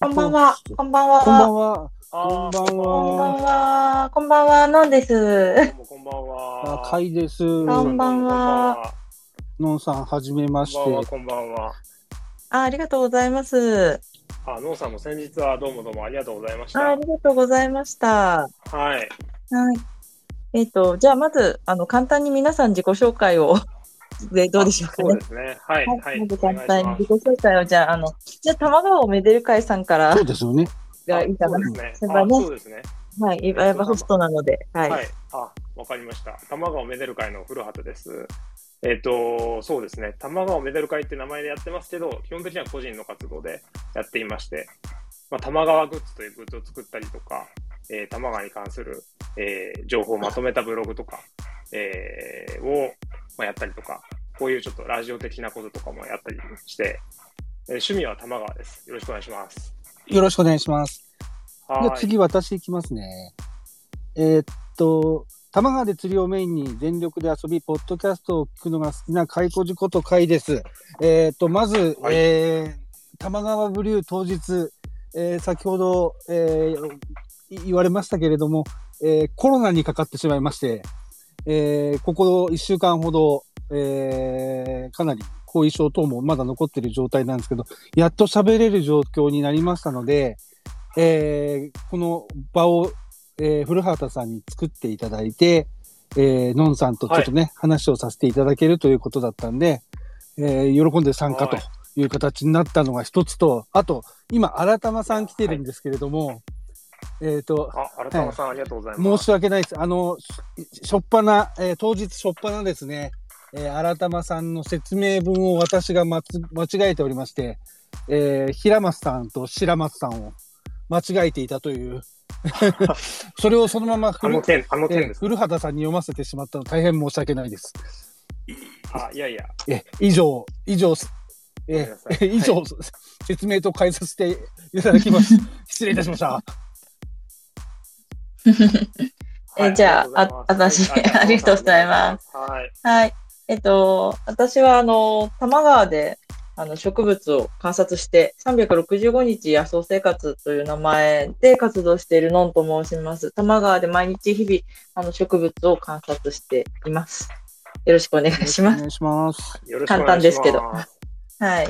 こんばんは。こんばんは。こんばんは。こんばんこんばんは。は。こんばんは。のんです？こんばんは。あ、かいです。こんばんはのんさん、はじめまして。こんばんは。こんばんは。あありがとうございます。あ、のうさんも先日はどうもどうもありがとうございましあた。ありがとうございました。はい。はい。えっ、と、じゃあまず、あの、簡単に皆さん自己紹介を、で、どうでしょうかねそうで。すね。はい。はい、はい。簡単に自己紹介を、じゃあ、あの、じゃあ、玉川をめでる会さんからそうですよね。がいいかな。そうですね。あ先輩ねそうですね。はい、いわばホストなので、はい。はい。あ、わかりました。玉川めでる会の古畑です。えっ、と、そうですね。玉川めでる会って名前でやってますけど、基本的には個人の活動でやっていまして、まあ、玉川グッズというグッズを作ったりとか、えー、玉川に関する、えー情報をまとめたブログとか、えーを、まあ、やったりとか、こういうちょっとラジオ的なこととかもやったりして、えー趣味は玉川です。よろしくお願いします。よろしくお願いします。は次、私行きますね。えーっと、玉川で釣りをメインに全力で遊び、ポッドキャストを聞くのが好きな開口事こと会です。えーっと、まず、はいえー玉川ブリュー当日、えー先ほど、えーい言われましたけれども、えーコロナにかかってしまいまして、えーここ1週間ほど、えーかなり後遺症等もまだ残っている状態なんですけど、やっと喋れる状況になりましたので、えーこの場を、えー古畑さんに作っていただいて、えー、のんさんとちょっとね、話をさせていただけるということだったんで、えー喜んで参加とはいいう形になったのが一つと、あと、今、新玉さん来てるんですけれども、えっ、と、あ、新玉さん、ありがとうございます。申し訳ないです。あの、ししょっぱな、えー当日しょっぱなですね、えー、新玉さんの説明文を私がまつ間違えておりまして、えー平松さんと白松さんを間違えていたという、それをそのままあ古,、の件、あのえー件。古畑さんに読ませてしまったの大変申し訳ないです。あ、いやいや。え以上、以上、えごめんなさいー 以上、説明と変えさせていただきます。失礼いたしました。はいじゃああ私ありがとうございます。はい。はい。えっと、私は、あの、多摩川で、あの、植物を観察して、365日野草生活という名前で活動しているのんと申します。多摩川で毎日日々、あの、植物を観察しています。よろしくお願いします。お願いします。よろしくお願いします。簡単ですけどはい。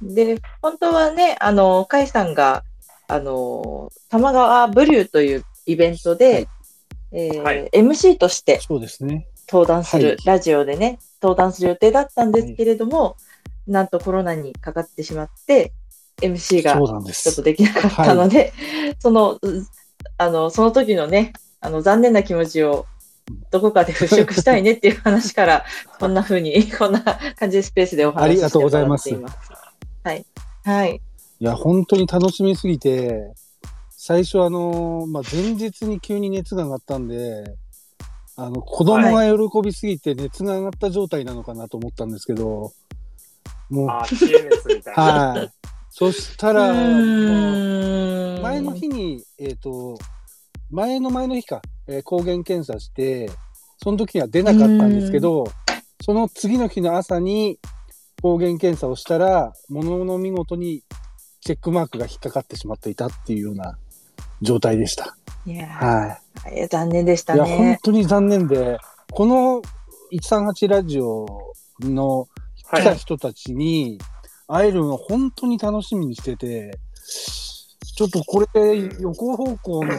で、本当はね、あの、甲斐さんが、あの、多摩川ブリューというイベントで、はいえーはい MC としてそうですね。登壇する、はいラジオでね、登壇する予定だったんですけれども、なんとコロナにかかってしまって、MC がちょっと。できなかったので、その、うあの、その時のね、あの、残念な気持ちを、どこかで払拭したいねっていう話から、こんな風に、こんな感じでスペースでお話しありがとうございます。はい。はい。いや、本当に楽しみすぎて、最初あの、まあ、前日に急に熱が上がったんで、あの、子供が喜びすぎて熱が上がった状態なのかなと思ったんですけど、もう、あ、知恵熱みたいな。はい。そしたうら、前の日に、えっ、と、前の前の日か、えー抗原検査して、その時には出なかったんですけど、その次の日の朝に抗原検査をしたら、ものの見事にチェックマークが引っかかってしまっていたっていうような状態でした。いやはいや残念でしたい。いや、本ね。当に残念で、この138ラジオの来たはい。人たちに会えるのを本当に楽しみにしてて、ちょっとこれ、横方向の、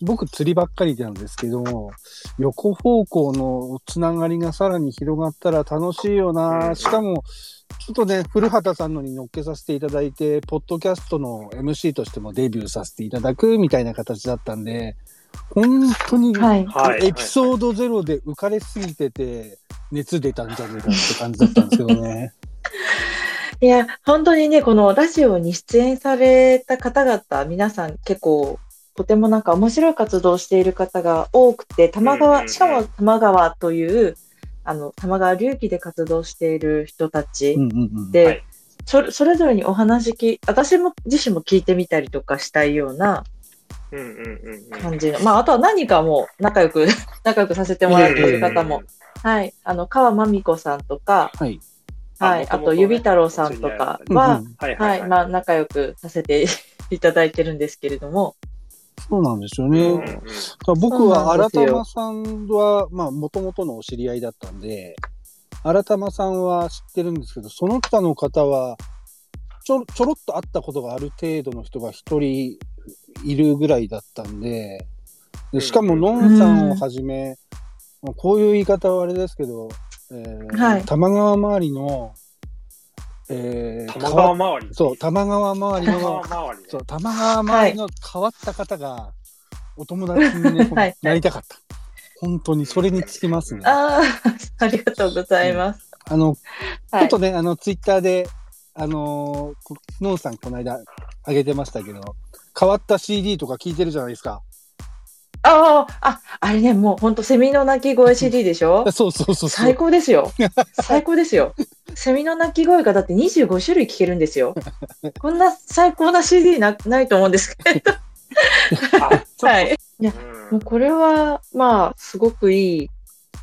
僕釣りばっかりなんですけども、横方向のつながりがさらに広がったら楽しいような。んしかも、ちょっとね、古畑さんのに乗っけさせていただいて、ポッドキャストの MC としてもデビューさせていただくみたいな形だったんで、本当にはい。はい。エピソードゼロで浮かれすぎてて、熱出たんじゃねえかって感じだったんですけどね。いや、本当にね、このラジオに出演された方々、皆さん結構、とてもなんか面白い活動をしている方が多くて、玉川、しかも玉川という、あの、玉川隆起で活動している人たち。で、はいそれそれぞれにお話き、私も自身も聞いてみたりとかしたいような。感じの、まあ、あとは何かもう仲良く、仲良くさせてもらっている方も、はい、あの、川真美子さんとか、はい。はい。あと、指太郎さんとかは、はいはい。まあ、仲良くさせて いただいてるんですけれども。そうなんですよね。うんうん僕は新玉さんは、まあ、もともとのお知り合いだったんで、新玉さんは知ってるんですけど、その他の方は、ちょ、ちょろっと会ったことがある程度の人が一人いるぐらいだったんで、でしかも、うんのんさんをはじめ、まあこういう言い方はあれですけど、えーはい玉川周りの、えー玉川周り。そう、玉川周り玉の川、周りね。そう、玉川周りの変わった方が、お友達に、ねはいなりたかった。本当に、それにつきますね。ああ、ありがとうございます。あの、はいちょっと。ね、あの、ツイッターで、あのーこノンさんこの間、あげてましたけど、変わった CD とか聞いてるじゃないですか。ああ、あ、あれね、もう本当セミの鳴き声 CD でしょ？そうそうそうそう。最高ですよ。最高ですよ。セミの鳴き声がだって25種類聞けるんですよ。こんな最高な CD なないと思うんですけど。はい。いや、と、もうこれは、まあ、すごくいい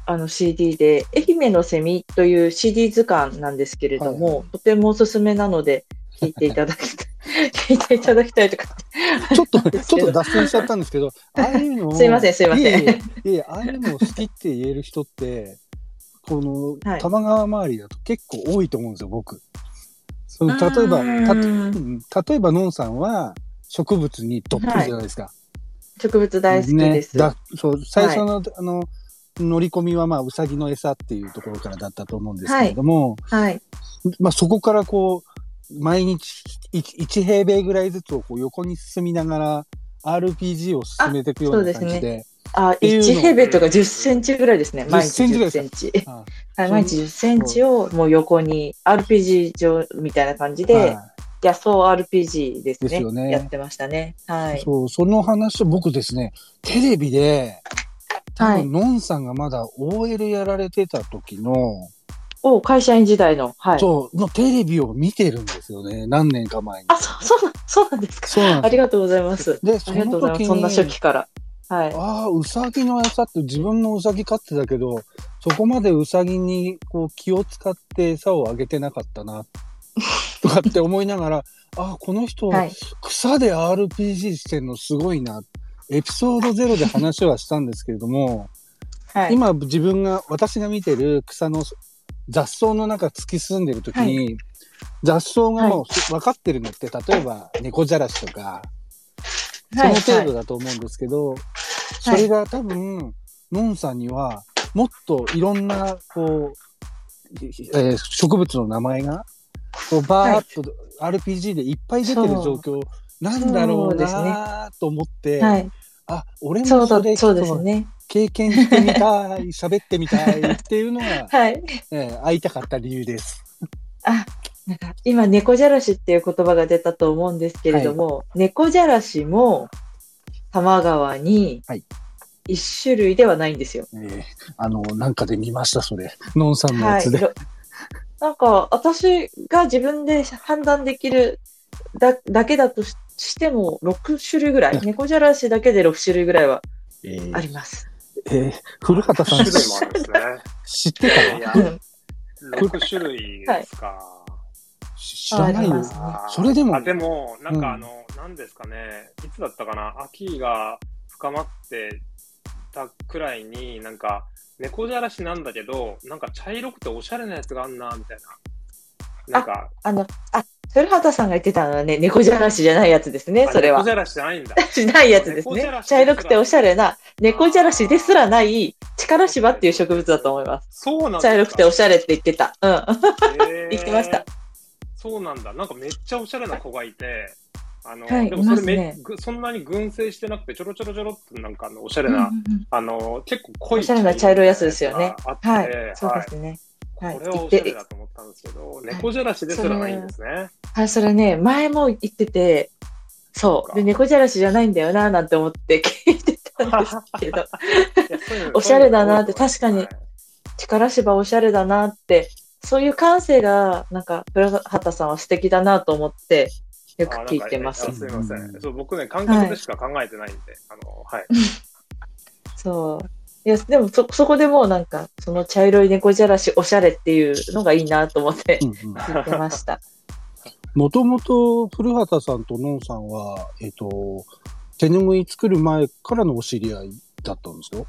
あの CD で、愛媛のセミという CD 図鑑なんですけれども、はいはいとてもおすすめなので、聞いていただきたい。聞いていただきたいとか。ちょっと、ちょっと脱線しちゃったんですけど、ああいうのを すいませんすいませんいえいえああいうのを好きって言える人って、この、はい玉川周りだと結構多いと思うんですよ、僕。その例えば、た例えば、のんさんは植物にどっぷりじゃないですか。植物大好きです。ね、だそう最初の、あの乗り込みはまあうさぎの餌っていうところからだったと思うんですけれども、はい。まあそこからこう毎日 1, 平米ぐらいずつをこう横に進みながら RPG を進めていくような感じで。あ、ていうの1平米とか10センチぐらいですね。10毎日センチぐらい10センチ。あはい、毎日10センチをもう横に RPG 上みたいな感じで、はい野草 RPG ですねですよねやってましたね。はい。そう、その話を僕ですね、テレビで、多はい分、のんさんがまだ OL やられてた時の、お会社員時代の。はい。そう、のテレビを見てるんですよね。何年か前に。あ、そう、そうなん、そうなんですか。そうありがとうございます。で、そありがとうの時に、ございます。そんな初期から。はい。ああ、うさぎの餌って自分のうさぎ飼ってたけど、そこまでうさぎにこう気を使って餌をあげてなかったな、とかって思いながら、ああ、この人、はい。草で RPG してんのすごいな。エピソードゼロで話はしたんですけれども、はい。今自分が、私が見てる草の雑草の中突き進んでる時に、雑草がもう分かってるのって、例えば猫じゃらしとか、その程度だと思うんですけど、それが多分、のんさんには、もっといろんな、こう、えー植物の名前が、こうバーっと RPG でいっぱい出てる状況なんだろうなと思って、はい。あ、俺そうだもそれ、そうですね。経験してみたい、喋ってみたいっていうのが、はい。えー会いたかった理由です。あ、なんか今、猫じゃらしっていう言葉が出たと思うんですけれども、猫じゃらしも多摩川にはい一種類ではないんですよ。えーあの、なんかで見ました、それ。のんさんのはい。やつで。ろなんか、私が自分で判断できるだだけだとししても、6種類ぐらい、猫じゃらしだけで6種類ぐらいはえーあります。えー古畑さん種類もあるんですね。知ってたいやうん6種類ですか。知らないよあります。ねそれでもあでも、なんうんかあの、なんですかね、いつだったかな、秋が深まってたくらいに、なんか、猫じゃらしなんだけど、なんか茶色くておしゃれなやつがあんな、みたいな。なんか、あの、あ、古畑さんが言ってたのはね、猫じゃらしじゃないやつですね、あそれは猫じ。ゃらしじゃないんだ。しないやつですね茶色くておしゃれな、猫じゃらしですらない、力芝っていう植物だと思います。そうなんだ。茶色くておしゃれって言ってた。うん。言ってました。そうなんだ。なんかめっちゃおしゃれな子がいて、あの、はいでもそれめ、ねぐそんなに群生してなくて、ちょろちょろちょろっとなんかあのおしゃれうんうんな、うんあの、結構濃いおしゃれな茶色いやつですよねはい。そうですね。はい。これはおしゃれだと思ったんですけど、猫じゃらしですらないんですね。はい、それね、前も言ってて、そう。かで、猫じゃらしじゃないんだよな、なんて思って聞いてたんですけど、おしゃれだなって確かにはい力芝おしゃれだなって、そういう感性が、なんか、古畑さんは素敵だなと思って、よく聞いてますすいませうんん。そう僕ね、感覚でしか考えてないんで、あの、はい。そう。いや、でもそ、そこでもうなんか、その茶色い猫じゃらしおしゃれっていうのがいいなと思ってうんうん。言ってました。もともと古畑さんとのんさんは、えっ、と、手ぬぐい作る前からのお知り合いだったんですよ。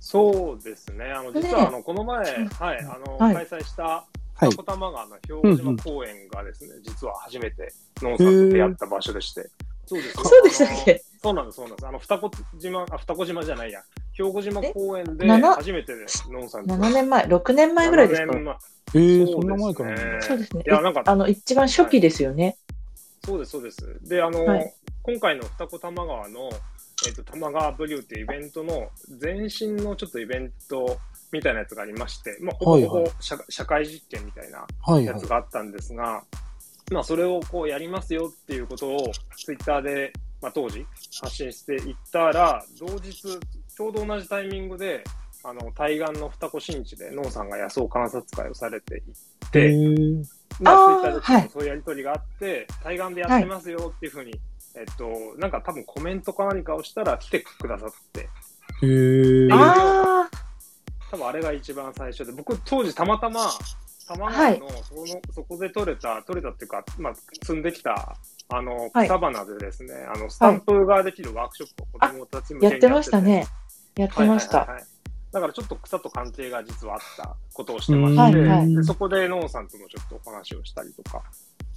そうですね。あの、実ねは、あの、この前、うんはい、あの、はい開催した、はい二子玉川の兵庫島公園がですね、実は初めて、ノンさんと出会った場所でして。そうです。そうでしたっけ？そうなんです、そうなんです。あの、二子島、あ、二子島じゃないや。兵庫島公園で初めてノンさんと。7年前、6年前ぐらいですか？7年前えー、そんな前からな。そうですね。いやなんかあの、一番初期ですよね。そうです、そうです。で、あの、はい今回の二子玉川の、えっ、と、玉川ブリューっていうイベントの前身のちょっとイベントみたいなやつがありまして、まあ、ほぼほはいぼ社,、社会実験みたいなやつ。があったんですが、まあ、それをこうやりますよっていうことをツイッターで、まあ、当時発信していったら、同日、ちょうど同じタイミングで、あの、対岸の二子新地で、ノンさんが野草観察会をされていて、えー、まあ、ツイッターでそういうやりとりがあって、対岸でやってますよっていうふうに、えっと、なんか多分コメントか何かをしたら来てくださって、えー、あ多分あれが一番最初で、僕当時たまたま、玉川のその、そこで取れた、取れたっていうか、まあ、積んできた、あの、はい。草花でですね、あの、スタンプができるワークショップを子供たち向あ、けにやってましたね。やってました。はいはいはいはいだからちょっと草と関係が実はあったことをしてまして、はいはいでそこでノンさんともちょっとお話をしたりとか、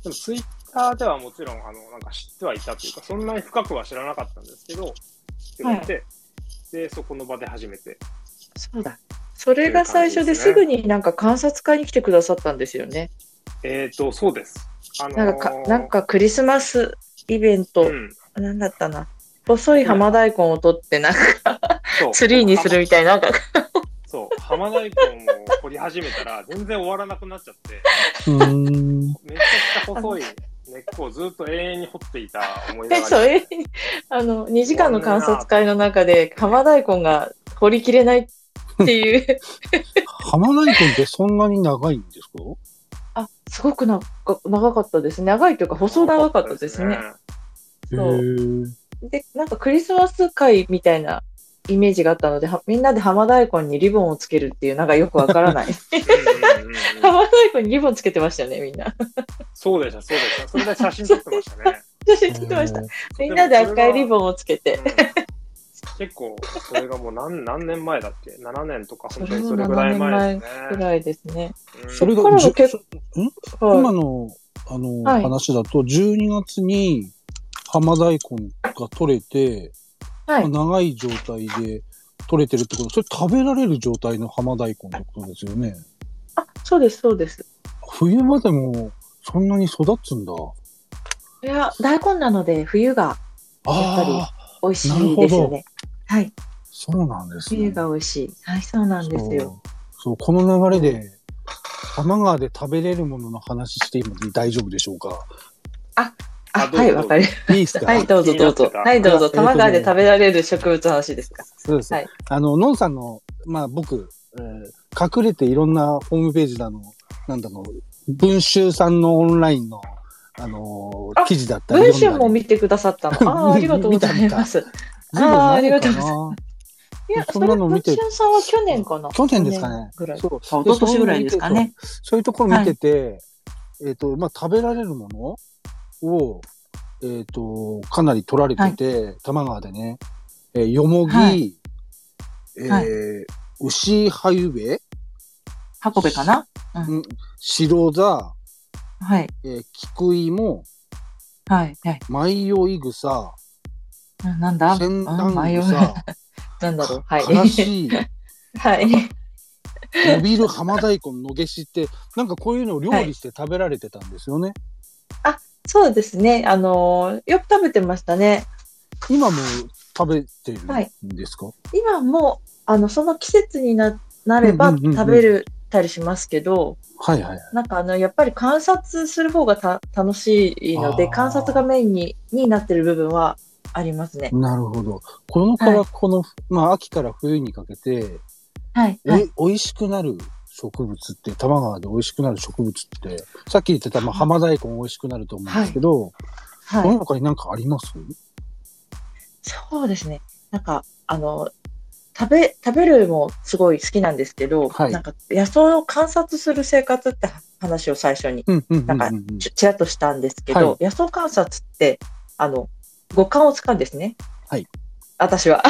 でもツイッターではもちろんあのなんか知ってはいたというか、そんなに深くは知らなかったんですけど、知ってはいて、で、そこの場で初めて。そうだ。それが最初ですぐになんか観察会に来てくださったんですよね。えっ、と、そうです。あのーなんかか、なんかクリスマスイベント、うん、なんだったな。細い浜大根を取って、なんか、ツリーにするみたいな、なんか、そう、浜大根を掘り始めたら、全然終わらなくなっちゃって、うーん。めちゃくちゃ細い根っこをずっと永遠に掘っていた思い出え、があそう、りあの、2時間の観察会の中で、浜大根が掘りきれないっていう、浜大根ってそんなに長いんですか？あ、すごくな長かったですね。長いというか、細長かったですね。へそう。ーで、なんかクリスマス会みたいなイメージがあったので、はみんなで浜大根にリボンをつけるっていう、なんかよくわからない。浜大根にリボンつけてましたよね、みんな。そうでした、そうでした。それで写真撮ってましたね。写真撮ってました。みんなで赤いリボンをつけて。うん結構、それがもう何何年前だっけ ?7 年とか、本当にそそれぐらい前ですね。ぐらいですね。うんそれが結今はい。の、あの、はい話だと、12月に浜大根が取れて、はい。長い状態で取れてるってこと、それ食べられる状態の浜大根ってことですよね。あ、そうです、そうです。冬場でもそんなに育つんだ。いや、大根なので、冬がやっぱり美味しいですよね。はい。そうなんですね。冬が美味しい。はい、そうなんですよ。そう。この流れで、玉川で食べれるものの話しても大丈夫でしょうか？あ、はい、わかりいいですか？はい、どうぞどうぞはい、どうぞ。いや玉川で食べられる植物の話ですか？そうです。はいあの、のんさんの、まあ僕、えー隠れていろんなホームページだの、なんだの、文集さんのオンラインの、あのーあ記事だったり。文章も見てくださったの？ああ、ありがとうございます。あーありがとうごかざいな。いや、そそれ、んなの見て文春さんは去年かな？去年ですかねぐらい。そう。あ一昨年ぐらいですかね。そういうところ見てて、えっ、と、まあ、食べられるものを、えっ、と、かなり取られてて、玉川でね、えーよもぎ、はいえーはい牛はゆべ、箱部かな？うん白座、はい。えー菊芋、はい。はい。舞酔い草、ななんだ？千段うん迷う草、なんだろう？はい。からし、はい。伸びる浜大根のげしって、なんかこういうのを料理して食べられてたんですよね。そうですね。あのーよく食べてましたね。今も食べてるはいんですか、今も、あの、その季節にななれば食べるたりしますけど、はい、はいはい。なんかあの、やっぱり観察する方がた楽しいので、観察がメインにになってる部分はありますね。なるほど。このから、はいこの、まあ、秋から冬にかけて、はい。おいはい、美味しくなる植物って、玉川で美味しくなる植物って、さっき言ってた、まあ、浜大根美味しくなると思うんですけど、このはい。他に何かあります？そうですね。なんか、あの、食べ、食べるもすごい好きなんですけど、はいなんか野草を観察する生活って話を最初になんかうんちちらっとしたんですけど、はい野草観察って、あの、五感を使うんですね。はい。私は、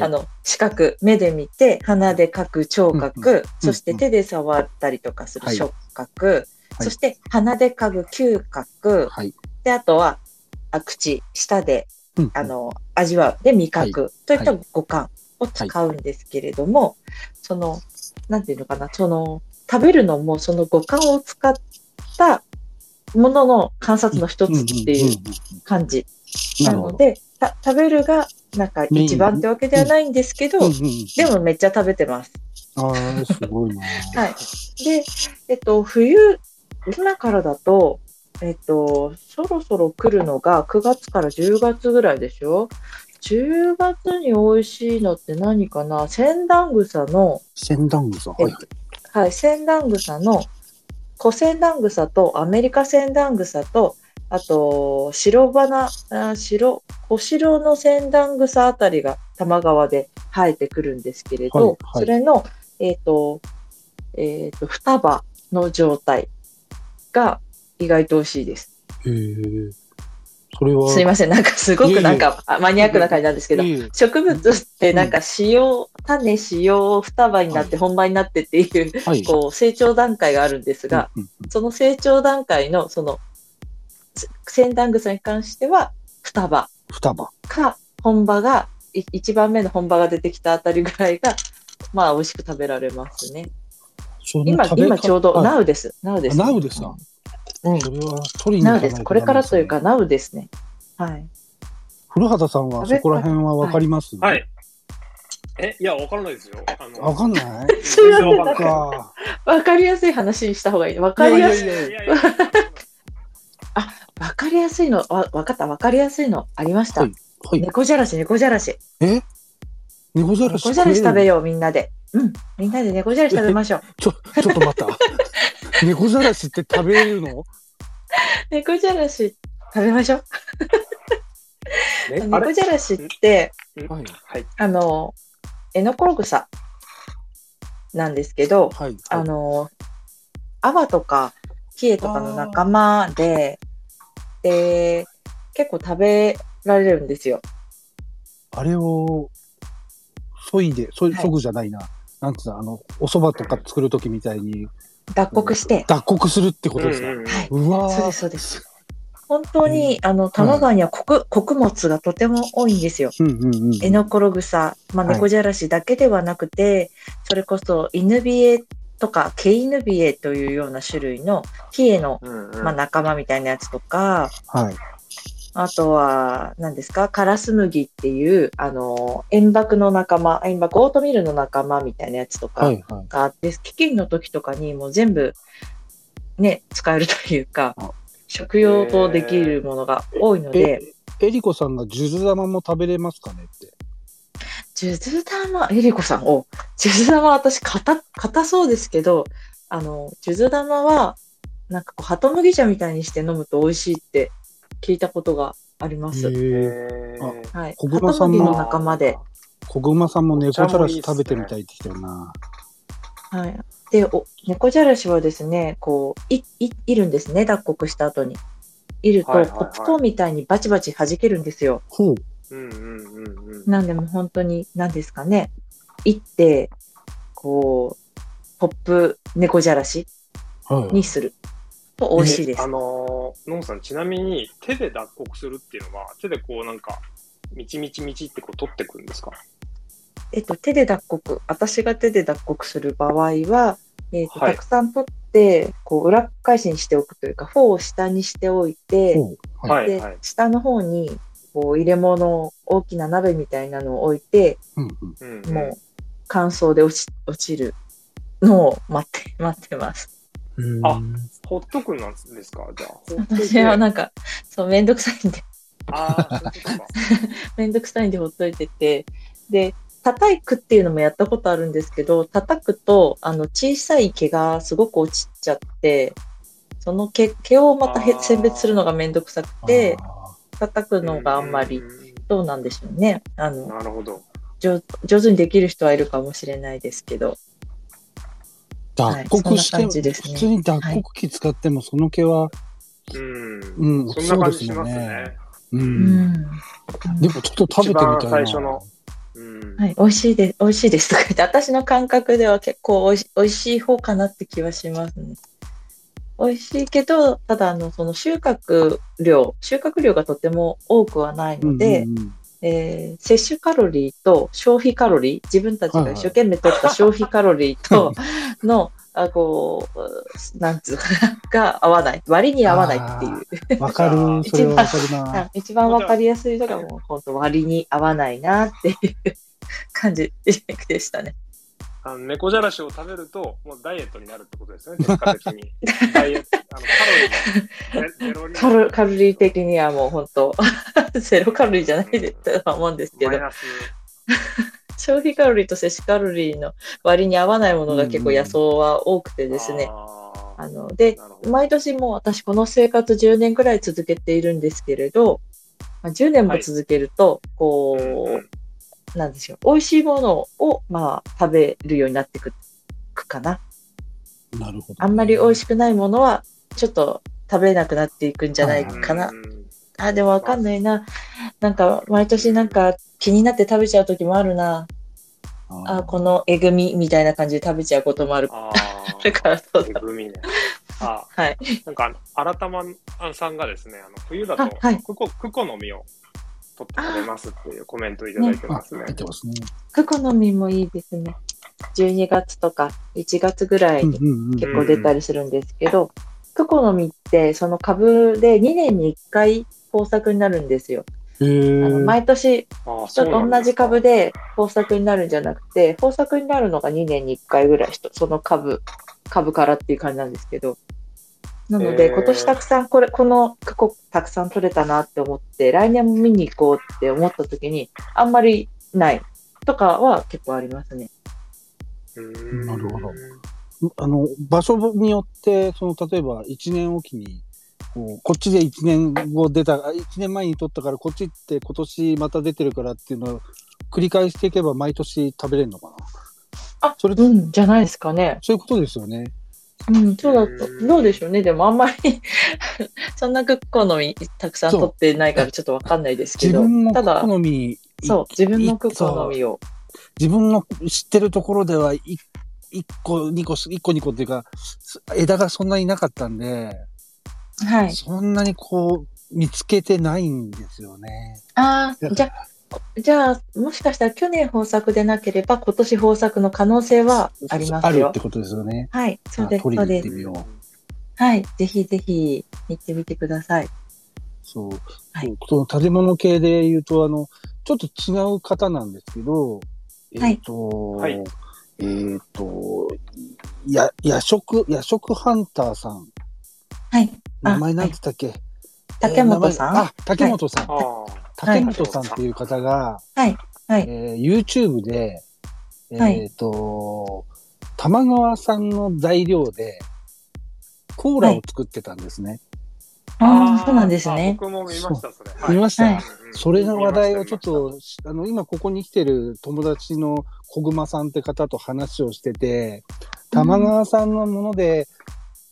あの、視覚、目で見て、鼻で嗅ぐ聴覚、うんうんそして手で触ったりとかするはい。触覚、はい。そして鼻で嗅ぐ嗅覚、はい。で、あとは、あ口、舌で、うんあの、味わう。で、味覚、といったは五感を使うんですけれども、その、なんていうのかな、その、食べるのもその五感を使ったものの観察の一つっていう感じ。なので、た食べるが、なんか一番ってわけではないんですけど、うんうんうんでもめっちゃ食べてます。ああ、すごいな。はい。で、えっと、冬、今からだと、えっと、そろそろ来るのが9月から10月ぐらいでしょ ?10 月に美味しいのって何かな？センダングサの、センダングさん。はいえっ。と、はい、センダングサの、コセンダングサとアメリカセンダングサと、あと、白花、あ白、小白のセンダングサあたりが多摩川で生えてくるんですけれど、はいはいそれの、えっ、と、えっ、と、双葉の状態が意外と美味しいです。へえ。それは。すいません、なんかすごくなんかあマニアックな感じなんですけど、いえいえ植物ってなんか使用、種使用、双葉になっては本葉になってっていう、はい。こう成長段階があるんですが、うんうんその成長段階のそのセセンダングサに関しては双葉双葉。か本葉がい一番目の本葉が出てきたあたりぐらいがまあ美味しく食べられますね。今今ちょうどはいナウです。ナウです。ナウですか？うん。それは取りにナウです。これからというかナウですね。はい。古畑さんはそこら辺はわかります？はい。え、いや、わからないですよ。わかんない？すいません全然わかんないか。わかりやすい話にした方がいい。わかりやすい。かりやすいの、わ、わかった？わかりやすいのありました。はいはい。猫じゃらし、猫じゃらし。え？猫じゃらし？猫じゃらし食べよよう、みんなで。うん。みんなで猫じゃらし食べましょう。ちょ、ちょっと待った。猫じゃらしって食べれるの？猫じゃらし食べましょう。猫 れ？じゃらしって、はい。はい。あの、エノコログサなんですけど、はい。あの、アワとかキエとかの仲間で、で、結構食べられるんですよ。あれを、そいで、そい、はいそぐじゃないな。なんつうの、あの、お蕎麦とか作るときみたいに、脱穀して。脱穀するってことですか、うんうんはいうわーそうです、そうです。本当に、あの、玉川には穀穀物がとても多いんですよ。うんうんうん。エノコログサ、まあ、はい猫じゃらしだけではなくて、それこそイヌビエとかケイヌビエというような種類のヒエの、うんうんまあ、仲間みたいなやつとか、はい。あとは、何ですか、カラス麦っていう、あの、塩爆の仲間、塩爆オートミールの仲間みたいなやつとかはい。はい。があって、飢饉の時とかにもう全部、ね、使えるというかあ、食用とできるものが多いので、え、えりこさんが数珠玉も食べれますかねって。数珠玉、えりこさん、お、数珠玉私、硬、硬そうですけど、あの、数珠玉は、なんかこう、鳩麦茶みたいにして飲むと美味しいって聞いたことがあります。へえ。えーはい。小熊さんの仲間で。小熊さんも猫じゃらし食べてみたいって言ってるな。はい。で、お、猫じゃらしはですね、こう、い、い、いるんですね、脱穀した後に。いると、はいはいはいポップコーンみたいにバチバチ弾けるんですよ。ほう。うんうんうんうん。なんでもう本当に、何ですかね。いって、こう、ポップ猫じゃらしはい。にすると美味しいですあ。のー、ノンさん、ちなみに手で脱穀するっていうのは、手でこうなんか、みちみちみちってこう取ってくるんですか？えっと、手で脱穀、私が手で脱穀する場合は、えっと、はいたくさん取って、こう、裏返しにしておくというか、フォーを下にしておいて。はい。で、はいはい。下の方に、こう、入れ物、大きな鍋みたいなのを置いて、うんうん。うんもう、乾燥で落ち、落ちるのを待って、待ってます。うんあほっとくなんですか？じゃあ。私はなんか、そう、めんどくさいんで、ああ、そういうことか。めんどくさいんでほっといてて、で、叩くっていうのもやったことあるんですけど、叩くと、あの、小さい毛がすごく落ちちゃって、その毛毛をまた選別するのがめんどくさくて、あ叩くのがあんまりう、どうなんでしょうね。あの、なるほど。上上手にできる人はいるかもしれないですけど、脱穀して、そんな感じですね普通に脱穀機使ってもその毛は、うん。うん、そんな感じしそうですよますね。う。うんん。でもちょっと食べてみたいな。一番最初のうん。はい、美味しいです、美味しいですとか言って、私の感覚では結構美味し美味しい方かなって気はしますね。美味しいけど、ただ、あの、その収穫量、収穫量がとても多くはないので、うんうんうんえー摂取カロリーと消費カロリー、自分たちが一生懸命取った消費カロリーとの、あこう、なんつうかな、が合わない。割に合わないっていう。わかる、それはわかるな。あ一番わかりやすいのがもう本当割に合わないなっていう感じでしたね。あの猫じゃらしを食べると、もうダイエットになるってことですよね、結果的に。ダイエット、あのカロリーカるロカロリー的にはもう本当、ゼロカロリーじゃないでとは思うんですけど。消費カロリーと摂取カロリーの割に合わないものが結構野草は多くてですね。ああので、毎年もう私この生活10年くらい続けているんですけれど、まあ10年も続けると、こう、なんでしょう、美味しいものを、まあ、食べるようになってくくかな。なるほど。あんまり美味しくないものは、ちょっと食べなくなっていくんじゃないかな。うんあ、でもわかんないな。なんか、毎年なんか気になって食べちゃう時もあるな。あ、このえぐみみたいな感じで食べちゃうこともある。あ だからそうえだ。ぐみね。あはい。なんか、あの新玉さんがですね、あの冬だとあはいクコ、クコの実を取って食べますっていうコメントをいただいてあますね。入ってますね。クコの実もいいですね。12月とか1月ぐらいに結構出たりするんですけど、クコの実ってその株で2年に1回豊作になるんですよ。あのー毎年ちょっと同じ株で豊作になるんじゃなくて、豊作になるのが2年に1回ぐらい、その株、株からっていう感じなんですけど。なので、今年たくさん、これ、このクコたくさん取れたなって思って、来年も見に行こうって思った時に、あんまりないとかは結構ありますね。うんなるほどあの、場所によって、その、例えば1年おきに、こうこっちで1年後出た、あ1年前に取ったから、こっちって今年また出てるからっていうのを繰り返していけば毎年食べれるのかなあ、それうん、じゃないですかね。そういうことですよね。うん、そうだとう、んどうでしょうね。でもあんまり そんなクコの実たくさん取ってないからちょっとわかんないですけどただ、好み、そう、自分のクコそうの実を。自分の知ってるところでは、い1個、2個、1個、2個っていうか、枝がそんなになかったんで、はい。そんなにこう、見つけてないんですよね。ああ、じゃあ、じゃあ、もしかしたら去年豊作でなければ、今年豊作の可能性はありますよあるって。ことですよね。はい、そうです、取り。に行ってみよう。はい、ぜひぜひ行ってみてください。そう。はいその食べ物系で言うと、あの、ちょっと違う方なんですけど、えっ、と、はいえっ、と、や、夜食、夜食ハンターさん。はい、あ名前なんて言ったっけ、竹本さん、あ、竹本さん。ああ。竹本さんっていう方が、はい、はい、えー YouTube で、えっ、はい。と、玉川さんの材料で、コーラを作ってたんですね。ああ、そうなんですあね。僕も見ました、それ。はい。見ました、それの話題をちょっと、あの、今ここに来てる友達の小熊さんって方と話をしてて、玉川さんのもので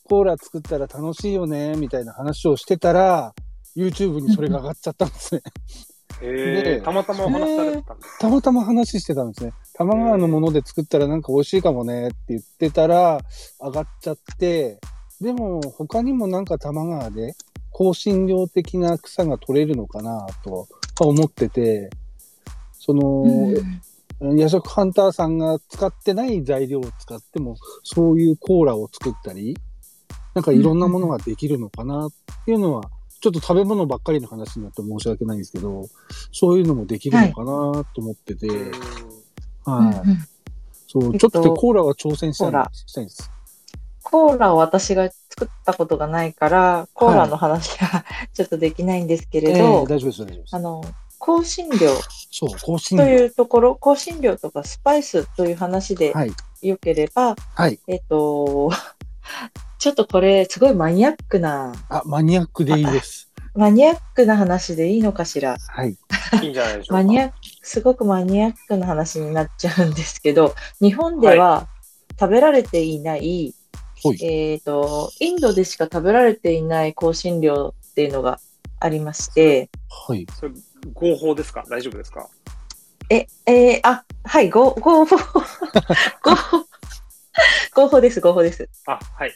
コーラ作ったら楽しいよね、みたいな話をしてたら、YouTube にそれが上がっちゃったんですね。えでたまたまお話しされてたんですたまたま話してたんですね。玉川のもので作ったらなんか美味しいかもねって言ってたら、上がっちゃって、でも他にもなんか玉川で香辛料的な草が取れるのかなと思ってて、その、うん夜食ハンターさんが使ってない材料を使っても、そういうコーラを作ったり、なんかいろんなものができるのかなっていうのは、ちょっと食べ物ばっかりの話になって申し訳ないんですけど、そういうのもできるのかなと思ってて、うんはい。そう、えっとちょっとでコーラは挑戦したいんです。コーラを私が作ったことがないから、コーラの話は ちょっとできないんですけれえど、え大丈夫です、大丈夫ですあ。の、香辛料そう、香辛と料。いうところ、香辛料とかスパイスという話ではい。よければ、はい。えっと、ちょっとこれ、すごいマニアックな、あ、マニアックでいいです。マニアックな話でいいのかしら？はい。いいんじゃないでしょうか。マニアック、すごくマニアックな話になっちゃうんですけど、日本では食べられていない、ほい。えっ、と、インドでしか食べられていない香辛料っていうのがありまして、はい。それ合法ですか？大丈夫ですか？え、えーあ、はい、合合法、合法、合法です、合法です。あ、はい。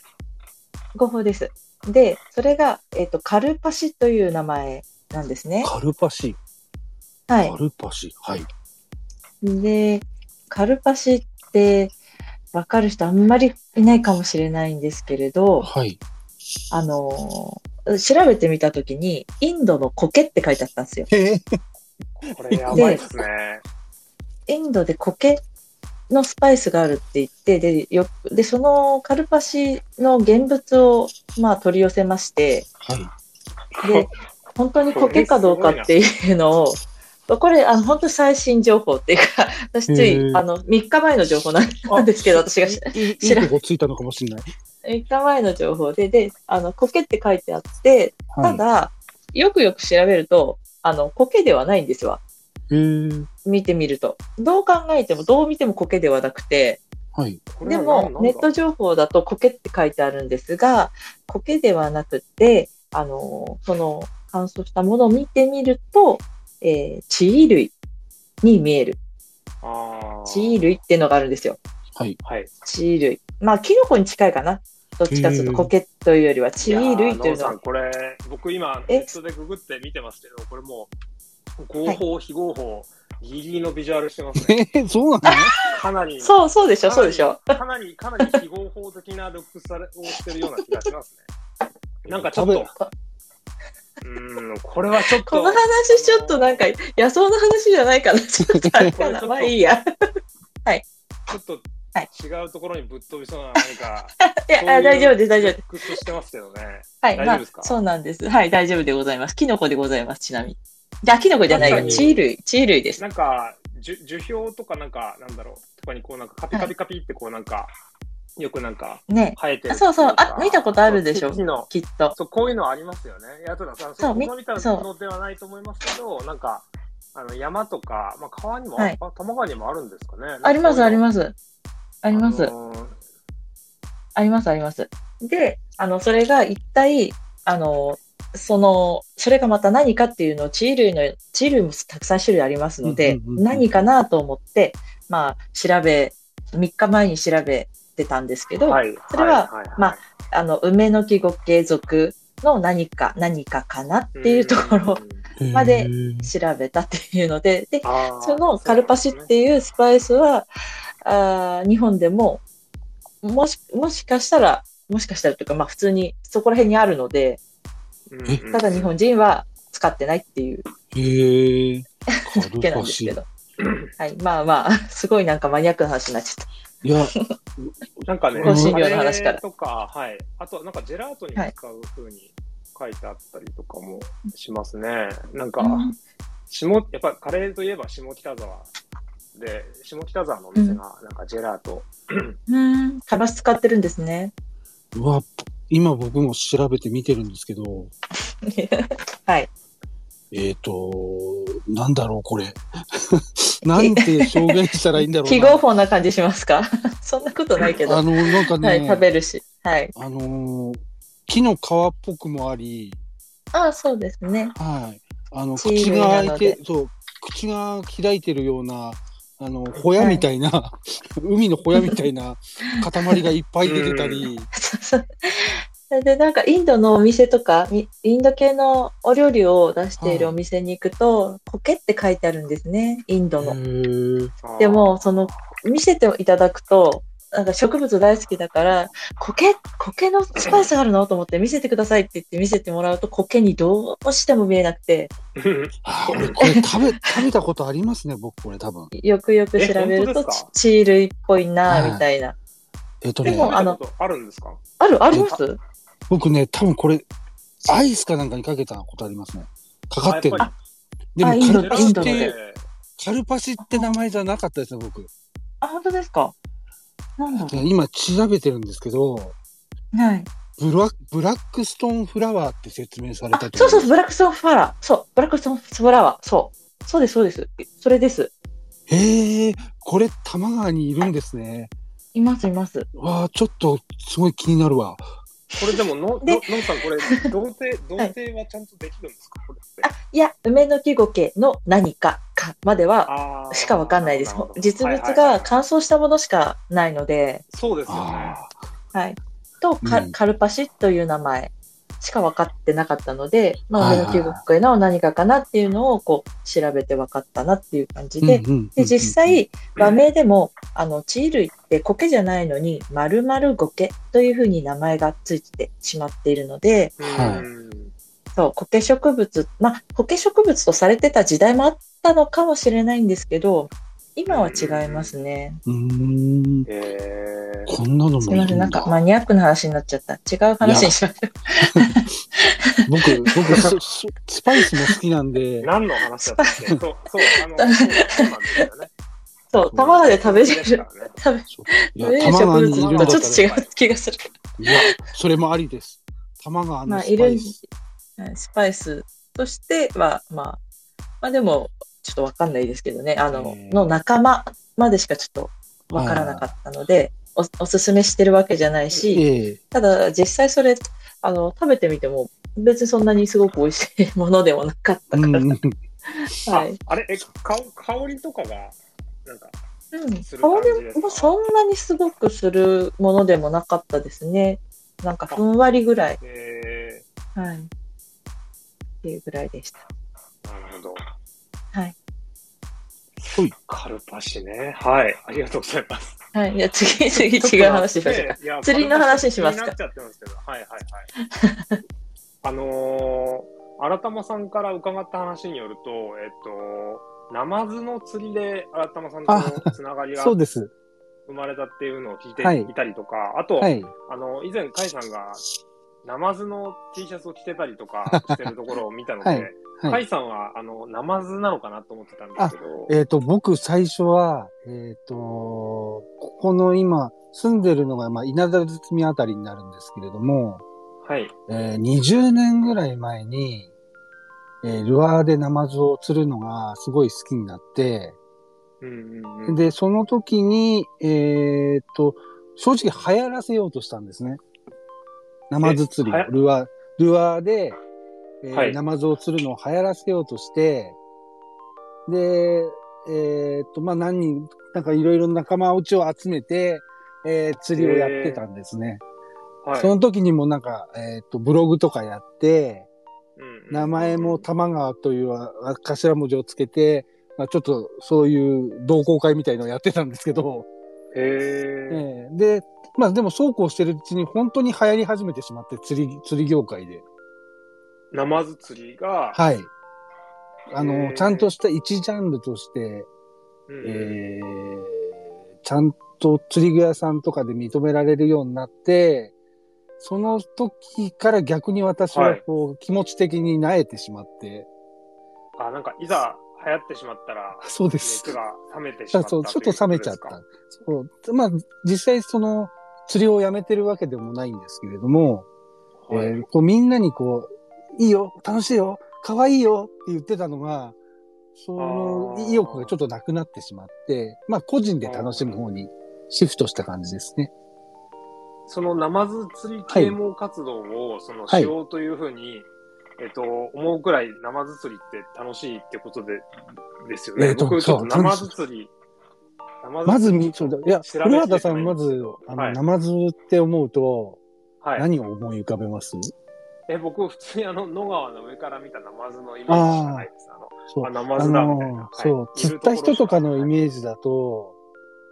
合法です。で、それが、えっ、と、カルパシという名前なんですね。カルパシ。はいカ。ルパシ。はい。で、カルパシって、わかる人あんまりいないかもしれないんですけれど、はい。あのー調べてみたときに、インドの苔って書いてあったんですよ。これやばいですね。インドで苔のスパイスがあるって言って、で、よでそのカルパシの現物を、まあ、取り寄せまして、はい。で、本当に苔かどうかっていうのを、これ、あの、本当最新情報っていうか、私つい、あの、3日前の情報なんですけど、私が知らとこついたのかもしれない。3日前の情報で、で、あの、苔って書いてあって、はい。ただ、よくよく調べると、あの、苔ではないんですわ。へえ。見てみると。どう考えても、どう見ても苔ではなくて、はい。でも、ネット情報だと苔って書いてあるんですが、苔ではなくて、あの、その乾燥したものを見てみると、えー、地衣類に見える。地衣類っていうのがあるんですよ。はい。はい。地衣類。まあ、キノコに近いかな。どっちかというと、へー苔というよりは、地衣類っていうのはこれ、僕今、え？ネットでググって見てますけど、これもう、合法、非合法、ギリギリのビジュアルしてますね。えー、そうなの？かなり、そう、そうでしょ、そうでしょ。かなり、かなり非合法的なルックスをしてるような気がしますね。なんかちょっと、うーん、これはちょっと、この話ちょっとなんか、野草の話じゃないかな。ちょっとあれかな。まあいいや。ちょっとはい違うところにぶっ飛びそうな何か、いや、あ大丈夫です、大丈夫です。してますけどね。はい、まあ大丈夫ですか、そうなんです。はい、大丈夫でございます。キノコでございます、ちなみに。じゃあ、キノコじゃないよ。確かにチー類、チー類です。なんか、樹樹氷とかなんか、なんだろう、とかにこうなんかカピカピカピってこうなんか、よくなんかね。生えてるあそうそうあ見たことあるでしょそうきっと。そう、こういうのありますよね。いや、たださ、そう見たそうのではないと思いますけど、なんか、あの山とか、まあ、川にも、はいあ多摩川にもあるんですかね。あります、ありす。ます。あります。あのーあります、あります。で、あの、それが一体、あの、その、それがまた何かっていうのを、地衣類の、地衣類もたくさん種類ありますので、うんうんうんうん。何かなと思って、まあ、調べ、3日前に調べてたんですけど、はい、それははいいい。まあ、あの、梅の木ご継続の何か、何かかなっていうところうんまで調べたっていうので、で、そのカルパシっていうスパイスは、あー日本でも、もし、もしかしたら、もしかしたらというか、まあ普通にそこら辺にあるので、ただ日本人は使ってないっていうへだけなんですけ。ど。はい。まあまあ、すごいなんかマニアックな話になっちゃっいや、なんかね、香辛料の話からカレーとか、はい。あと、なんかジェラートに使う風に書いてあったりとかもしますね。なんかた。、うん下、やっぱカレーといえば下北沢で、下北沢のお店がなんかジェラート。うん。カバス使ってるんですね。うわ、今僕も調べて見てるんですけど、はい。えっ、と、なんだろう、これ。なんて表現したらいいんだろうな。非合法な感じしますか？そんなことないけど。あの、なんかね、はい、食べるし。はい。あのー木の皮っぽくもあり、ああ、そうですね。はい。あの、口が開いて、そう、口が開いてるような、あの、ホヤみたいな、海のホヤみたいな 塊がいっぱい出てたり、そうそう。で、なんか、インドのお店とか、イインド系のお料理を出しているお店に行くと、苔って書いてあるんですね、インドの。でも、その、見せていただくと、なんか植物大好きだから、苔、苔のスパイスがあるのと思って見せてくださいって言って見せてもらうと、苔にどうしても見えなくて、あー、俺これ食べ、食べたことありますね、僕これ多分。よくよく調べるとえ本当ですか、地衣類っぽいな、はいみたいな。えっ、とね、でもあのあるんですかある、あります僕ね、多分これ、アイスかなんかにかけたことありますね。かかってる。でもカルパシって、カルパシって名前じゃなかったですね、僕。あ、本当ですかなんだろ今調べてるんですけど、う。はい。ブラブラックストーンフラワーって説明されあたとそうそう、ブラックストーンフラワー。そう、ブラックストーンフラワー。そう。そうです、そうです。それです。へえ、これ、多摩川にいるんですね。います、います。わあ、ちょっと、すごい気になるわ。これでも、の、の、でのんさん、これ、童貞、童貞はちゃんとできるんですか？これって。あ、いや、梅の木苔の何かかまではしかわかんないです。実物がはいはいはい乾燥したものしかないので、そうですよね。あはい。と、かうんカルパシという名前しか分かってなかったので、まあ、はいはい。梅の何かかなっていうのをこう調べて分かったなっていう感じで、で、実、際、和名でも、あの、地衣類って苔じゃないのに、丸々苔というふうに名前がついてしまっているので、はい。うんそう、苔植物、まあ、苔植物とされてた時代もあったのかもしれないんですけど、今は違いますね。うん。えー、こんなのもいすみません。なんかマニアックな話になっちゃった。違う話にしましょう。僕、僕 ス、ススパイスも好きなんで、何の話だったっけ？そう、そう、あの、そうそうなんですよね。そう、玉川で食べれる、ね食べいや、れる植ちょっと違う気がする。いや、それもありです。多摩川まあ、のスいるパイス。はいスパイスとしては、まあ、まあでも、ちょっとわかんないですけどね、あの、えーの仲間までしかちょっとわからなかったので、おおすすめしてるわけじゃないし、ええただ実際それ、あの、食べてみても、別にそんなにすごく美味しいものでもなかったから、はい。ああれ、え、香香りとかが、なんか、うん、香りもそんなにすごくするものでもなかったですね。なんかふんわりぐらい。えはい。っていうぐらいでした。ー、なるほど。カルパシね。はい。ありがとうございます。はい。いや、次、次違う話しましょうか。ねいや釣りの話しますか気になっちゃってますけど。はいはいはい。あのー、新玉さんから伺った話によると、えっと、ナマズの釣りで新玉さんとつながりがそうです。生まれたっていうのを聞いてはいいたりとか、あと、はい。あの、以前、カイさんが、ナマズの T シャツを着てたりとかしてるところを見たので、はいカはい。イさんは、あの、ナマズなのかなと思ってたんですけど、えっ、と、僕最初は、えっ、と、ここの今、住んでるのが、まあ、稲田堤あたりになるんですけれども、はい。えー20年ぐらい前に、えールアーでナマズを釣るのがすごい好きになって、うんうんうん。で、その時に、えっ、と、正直流行らせようとしたんですね。ナマズ釣りルアー、ルアーで、えーはいナマズを釣るのを流行らせようとして、で、えっ、と、まあ、何人、なんかいろいろ仲間内を集めて、えー釣りをやってたんですね。はい。その時にもなんか、えっ、と、ブログとかやって、うん名前も玉川というあ頭文字をつけて、まあ、ちょっとそういう同好会みたいのをやってたんですけど、へえ。ええで、まあでもそうこうしてるうちに本当に流行り始めてしまって、釣り、釣り業界で。ナマズ釣りが、はい。あへの、ーちゃんとした一ジャンルとして、うんうんえーちゃんと釣り具屋さんとかで認められるようになって、その時から逆に私はこう、気持ち的に萎えてしまって、あ、なんか、いざ流行ってしまったら、そうです。熱が冷めてしまったそう、ちょっと冷めちゃった。そう。まあ、実際その、釣りをやめてるわけでもないんですけれども、とですかえーこうみんなにこう、いいよ、楽しいよ、可愛いよって言ってたのが、その意欲がちょっとなくなってしまって、まあ個人で楽しむ方にシフトした感じですね。そのナマズ釣り啓蒙活動を、その、はいしようというふうに、えっと、思うくらいナマズ釣りって楽しいってことで、ですよね。えーと僕、ちょっとナマズ釣り、まずそうだ、いや、古畑さん、まず、あの、はい。ナマズって思うと、はい。何を思い浮かべます、え、僕、普通にあの、野川の上から見たナマズのイメージしかないです。あの、そう。あ、ナマズだみたいな。はい。そう、釣った人とかのイメージだと、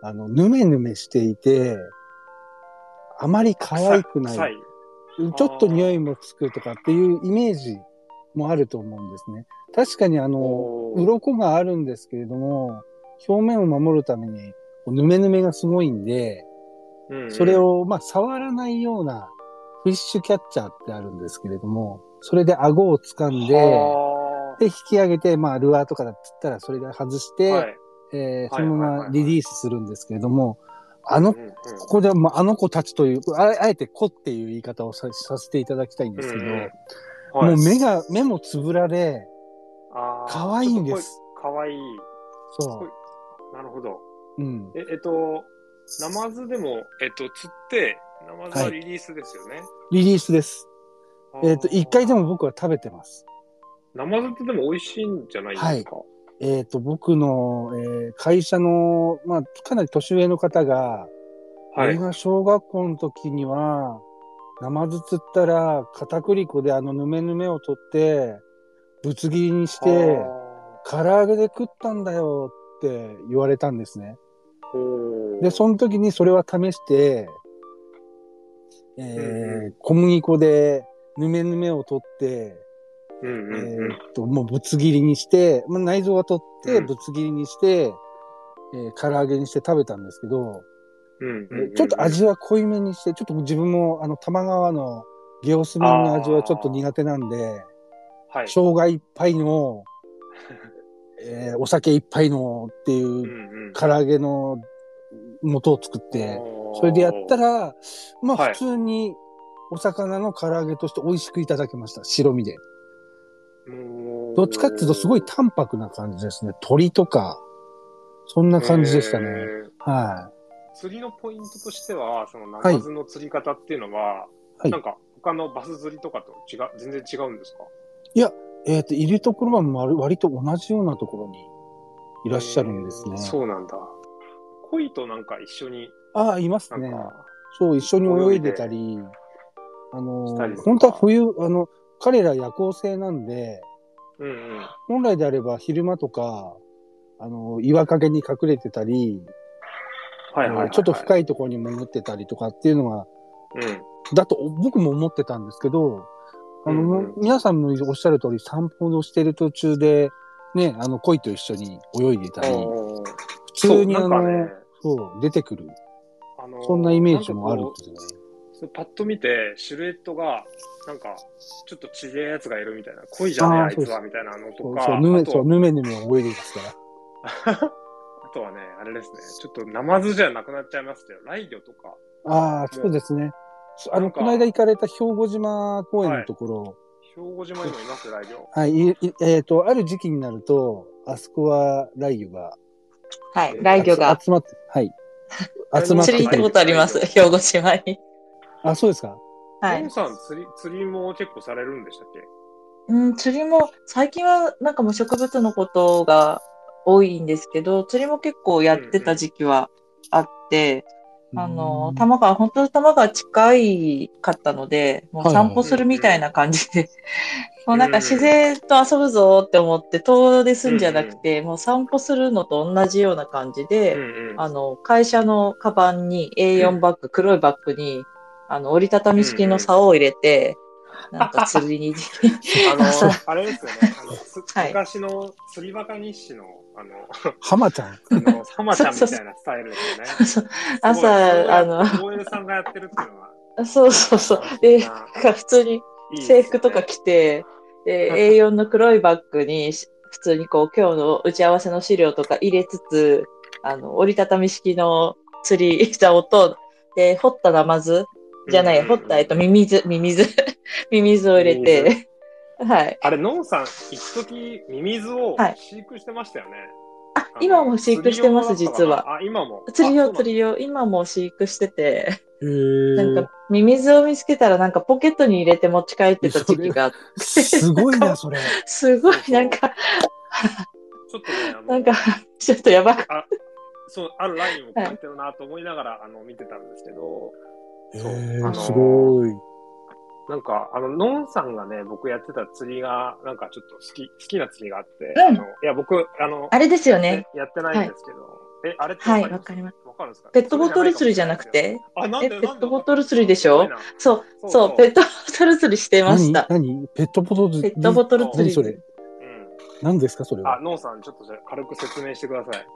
あの、ぬめぬめしていて、あまり可愛くない。ちょっと匂いもつくとかっていうイメージもあると思うんですね。確かにあの、鱗があるんですけれども、表面を守るために、ぬめぬめがすごいんで、うんうん。それ、を、まあ、触らないようなフィッシュキャッチャーってあるんですけれども、それで顎を掴んで、はで、引き上げて、まあ、ルアーとかだって言ったら、それで外して、ーはい。えーはいそのままリリースするんですけれども、あの、うんうんここでは、まあ、あの子たちという、ああえて子っていう言い方をささせていただきたいんですけど、うんうんはいもう目が、目もつぶらで、あー可愛いんです。かわいい。そなるほど。う。うん。え、えっと、ナマズでも、えっと、釣って、ナマズはリリースですよね。リリースです。えっ、と、一回でも。も僕は食べてます。ナマズってでも美味しいんじゃないですか？えっ、と、僕の、えー会社の、まあ、かなり年上の方が、はい。俺が小学校の時には、ナマズ釣ったら、片栗粉であのヌメヌメを取って、ぶつ切りにして、唐揚げで食ったんだよって言われたんですね。で、その時にそれは試して、えうん。ー小麦粉でヌメヌメを取って、うんうんうん。えーっと、もうぶつ切りにして、まあ、内臓は取って、うん。ぶつ切りにして、えー唐揚げにして食べたんですけど、うんうんうんうん。ちょっと味は濃いめにして、ちょっと自分もあの、玉川のゲオスミンの味はちょっと苦手なんで、はい。生姜一杯の、えーお酒一杯のっていううんうん。唐揚げの素を作って、それでやった、ら、まあはい普通にお魚の唐揚げとして美味しくいただけました。白身で。どっちかっていうとすごい淡白な感じですね。鳥とか、そんな感じでしたね。えーは釣りのポイントとしては、そのナマズの釣り方っていうのは、はいなんか他のバス釣りとかと違う、全然違うんですか？い。えっ、と、いるところは割割と同じようなところにいらっしゃるんですねえー。そうなんだ。鯉となんか一緒に、ああ、いますね。そう、一緒に泳いでたり、あの本当は冬、あの、彼ら夜行性なんで、うんうん。本来であれば昼間とか、あの、岩陰に隠れてたり、はいはいはい、はい。ちょっと深い。いところに潜ってたりとかっていうのが、うん。だと僕も思ってたんですけど、あの、うんうん皆さんのおっしゃる通り散歩をしてる途中で、ね、あの、鯉と一緒に泳いでたり、おー普通にあの、ねそう、出てくる。あのーそんなイメージもあるんなんかこですよね。パッと見て、シルエットが、なんか、ちょっとちげえやつがいるみたいな、濃いじゃねえ、あいつは、みたいなのとか、そうぬめ、そう、ぬめぬめ泳いでますから。あとはね、あれですね、ちょっとナマズじゃなくなっちゃいましたよ。ライギョとか。ああ、そうですね。そあの、この間行かれた兵庫島公園のところ、兵庫島にもいます、ライギョ。はい、いいえっ、と、ある時期になると、あそこはライギョがはい。ライギョが集まって、はい。集まって釣り行ったことあります？兵庫島に。あ、そうですか？はい。さん釣り、釣りも結構されるんでしたっけ？うん、釣りも、最近はなんかもう植物のことが多いんですけど、釣りも結構やってた時期はあって、あの、た玉川、本当に玉川近いかったので、もう散歩するみたいな感じで、もうなんか自然と遊ぶぞって思って遠出すんじゃなくて、もう散歩するのと同じような感じで。あの、会社のカバンに A4 バッグ、黒いバッグに、あの、折りたたみ式の竿を入れて、なんか釣りに、あの朝、あれですよね。あのつはい昔の釣りバカ日誌の、あの、浜ちゃん。あの、浜ちゃんみたいなスタイルですよね。朝、あの、OL さんがやってるっていうのは、そうそうそう。で、ななんか普通に制服とか着て、で、A4 の黒いバッグにし普通にこう今日の打ち合わせの資料とか入れつつ、あの、折りたたみ式の釣り竿と、で、掘ったナマズじゃない、掘った、えっと、ミミズ、ミミズ、ミミズを入れて、はい。あれ、ノンさん、一時ミミズをはい飼育してましたよね。あ、あの今も飼育してます、実は。あ、今も。釣り用、釣り用。今も飼育してて、なんか、ミミズを見つけたらなんかポケットに入れて持ち帰ってた時期があって、すごいな、それ。すごいなんか、ちょっとね、なんか、ちょっとやばくそう、あるラインを書いてるなと思いながら、あの、見てたんですけど、そうへーあのーすごい。なんか、あの、ノンさんがね、僕やってた釣りが、なんかちょっと好き、好きな釣りがあって、うんあの、いや、僕、あの、あれですよね。やってないんですけど、え、あれってはい、わかりわかります。わかるんですか？ペットボトル釣りじゃなくて？あ、なんでえペットボトル釣りでしょ？そう、そうそうそう、ペットボトル釣りしてまし何た。何？ペットボトルペットボトル釣り。何それ？うん。何ですかそれあ、は。ノンさん、ちょっとじゃあ軽く説明してください。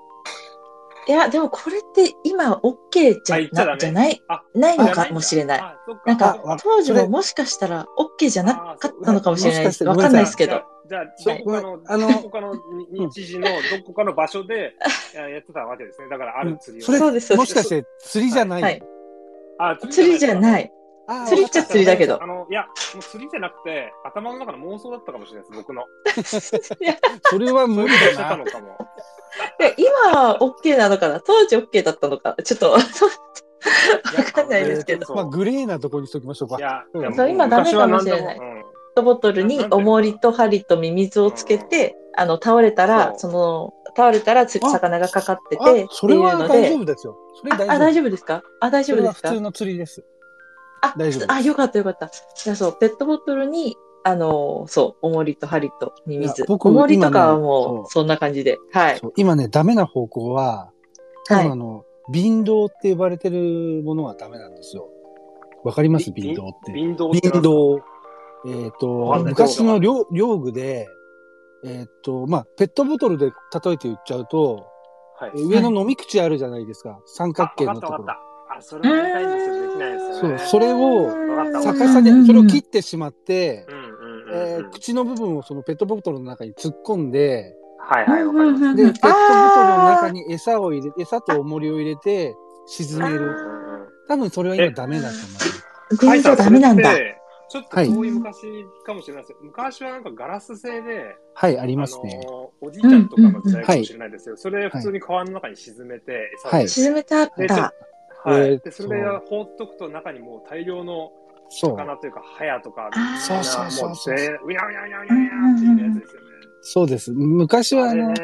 いや、でもこれって今 OK じゃなじゃない、あ、ないのかもしれない。なんかあ、当時ももしかしたら OK じゃなかったのかもしれないです。わかんないですけど。。じゃあ、どこかの、あのどこかのに日時のどこかの場所でややってたわけですね。だから、ある釣りを。それもしかして釣りじゃない、はいあ釣りじゃい。ない。釣りっちゃ釣りだけどあの、いや、もう釣りじゃなくて、頭の中の妄想だったかもしれないです、僕の。いやそれは無理だな。ったのかも。で今は OK なのかな？当時 OK だったのか？ちょっと、わかんないですけど。まあ、グレーなところにしときましょうかい。や、うんう今ダメかもしれないペットボトルに重りと針とミミズをつけて、あの、倒れたら、その、倒れたら魚がかかってあて、それは大丈で、夫ですよ。それあ大丈夫。あ、大丈夫ですか？あ、大丈夫ですか？普通の釣りです。あ大丈夫ですあ、よかったよかった。じゃあそう、ペットボトルに、あの、そう、重りと針とミミ。僕重りとかはもそうう、そんな感じで。はい。今ね、ダメな方向は、多はい分あの、瓶道って呼ばれてるものはダメなんですよ。わかります？び瓶道って。瓶道って瓶道。えっ、わと昔の漁漁具で、えっ、と、まあ、ペットボトルで例えて言っちゃうと、はい。え上の飲み口あるじゃないですか。三角あ形のところ。それはやりたいんですよ。できないですよね。そう、それを。逆さでそれを切ってしまって口の部分をそのペットボトルの中に突っ込んで、はいはい、わかります。で、ペットボトルの中に。に餌を入れ、餌と重りを入れて沈める。多分それは今ダメだと思います。瓶道ダメなんだちょっと遠い昔かもしれないですよ。昔はなんかガラス製で、はい、ありあますね。のおじいちゃんとかの時代かもしれないですよ。それ普通に川の中に沈めて、餌を入れて沈めてあった。はい。で、それで放っとくと中にもう大量のそう。魚というか、ハヤとか、そうそうそうそううぜうにゃうにゃうにゃうやつですよね。そうです。昔はあの。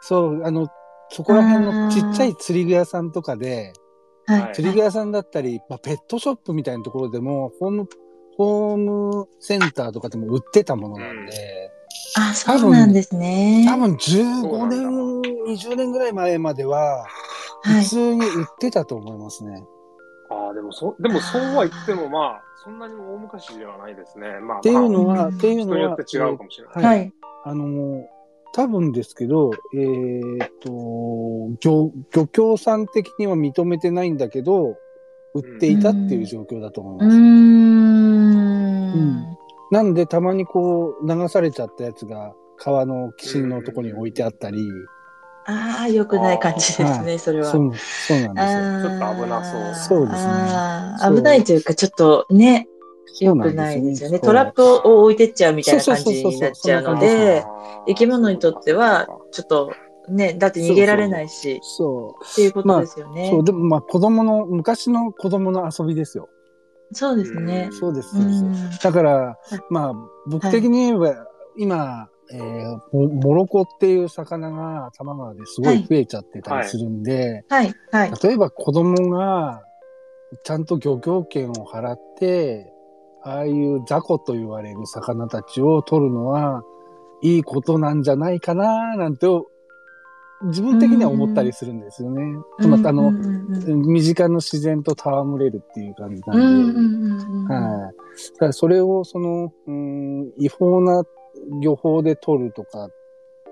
そう、あの、そこら辺のちっちゃい釣り具屋さんとかで、はい。釣り具屋さんだったり、まあ、ペットショップみたいなところでも、ホーム、ホームセンターとかでも売ってたものなんで、あ、そうなんですね。多分そう15なんだ年、20年ぐらい前までは、はい普。通に売ってたと思いますね。ああ、でもそ、でもそうは言ってもまあ、そんなに大昔ではないですね。まあ、っていうのまは、うんっていうのはあ人によっ、て違うかもしれない。は。はいい。あの、多分ですけど、えーっと、漁、漁協さん的には認めてないんだけど、売っていたっていう状況だと思いうます。ーん。なんで、たまにこう、流されちゃったやつが、川の岸のところに置いてあったり、ああ、良くない感じですはね、それは。そう、そうなんですよ。ちょっと危なそうそうですね危ないというか、ちょっとね、良くないですよね。トラップを置いてっちゃうみたいな感じになっちゃうので、生き物にとっては、ちょっとね、だって逃げられないし、そっていうことですよう。ねそう、。でもまあ、子供の、昔の子供の遊びですよ。そうですね。そうです。だから、まあ、僕的に言えば、今、えーモモロコっていう魚が多摩川ですごい増えちゃってたりするんで、はい、はい。例えば子供がちゃんと漁業権を払って、ああいう雑魚と言われる魚たちを取るのはいいことなんじゃないかななんて、自分的には思ったりするんですよね。つまり、あの、身近の自然と戯れるっていう感じうんなんで、うんはい。だからそれを、その、うん、違法な漁法で取るとかっ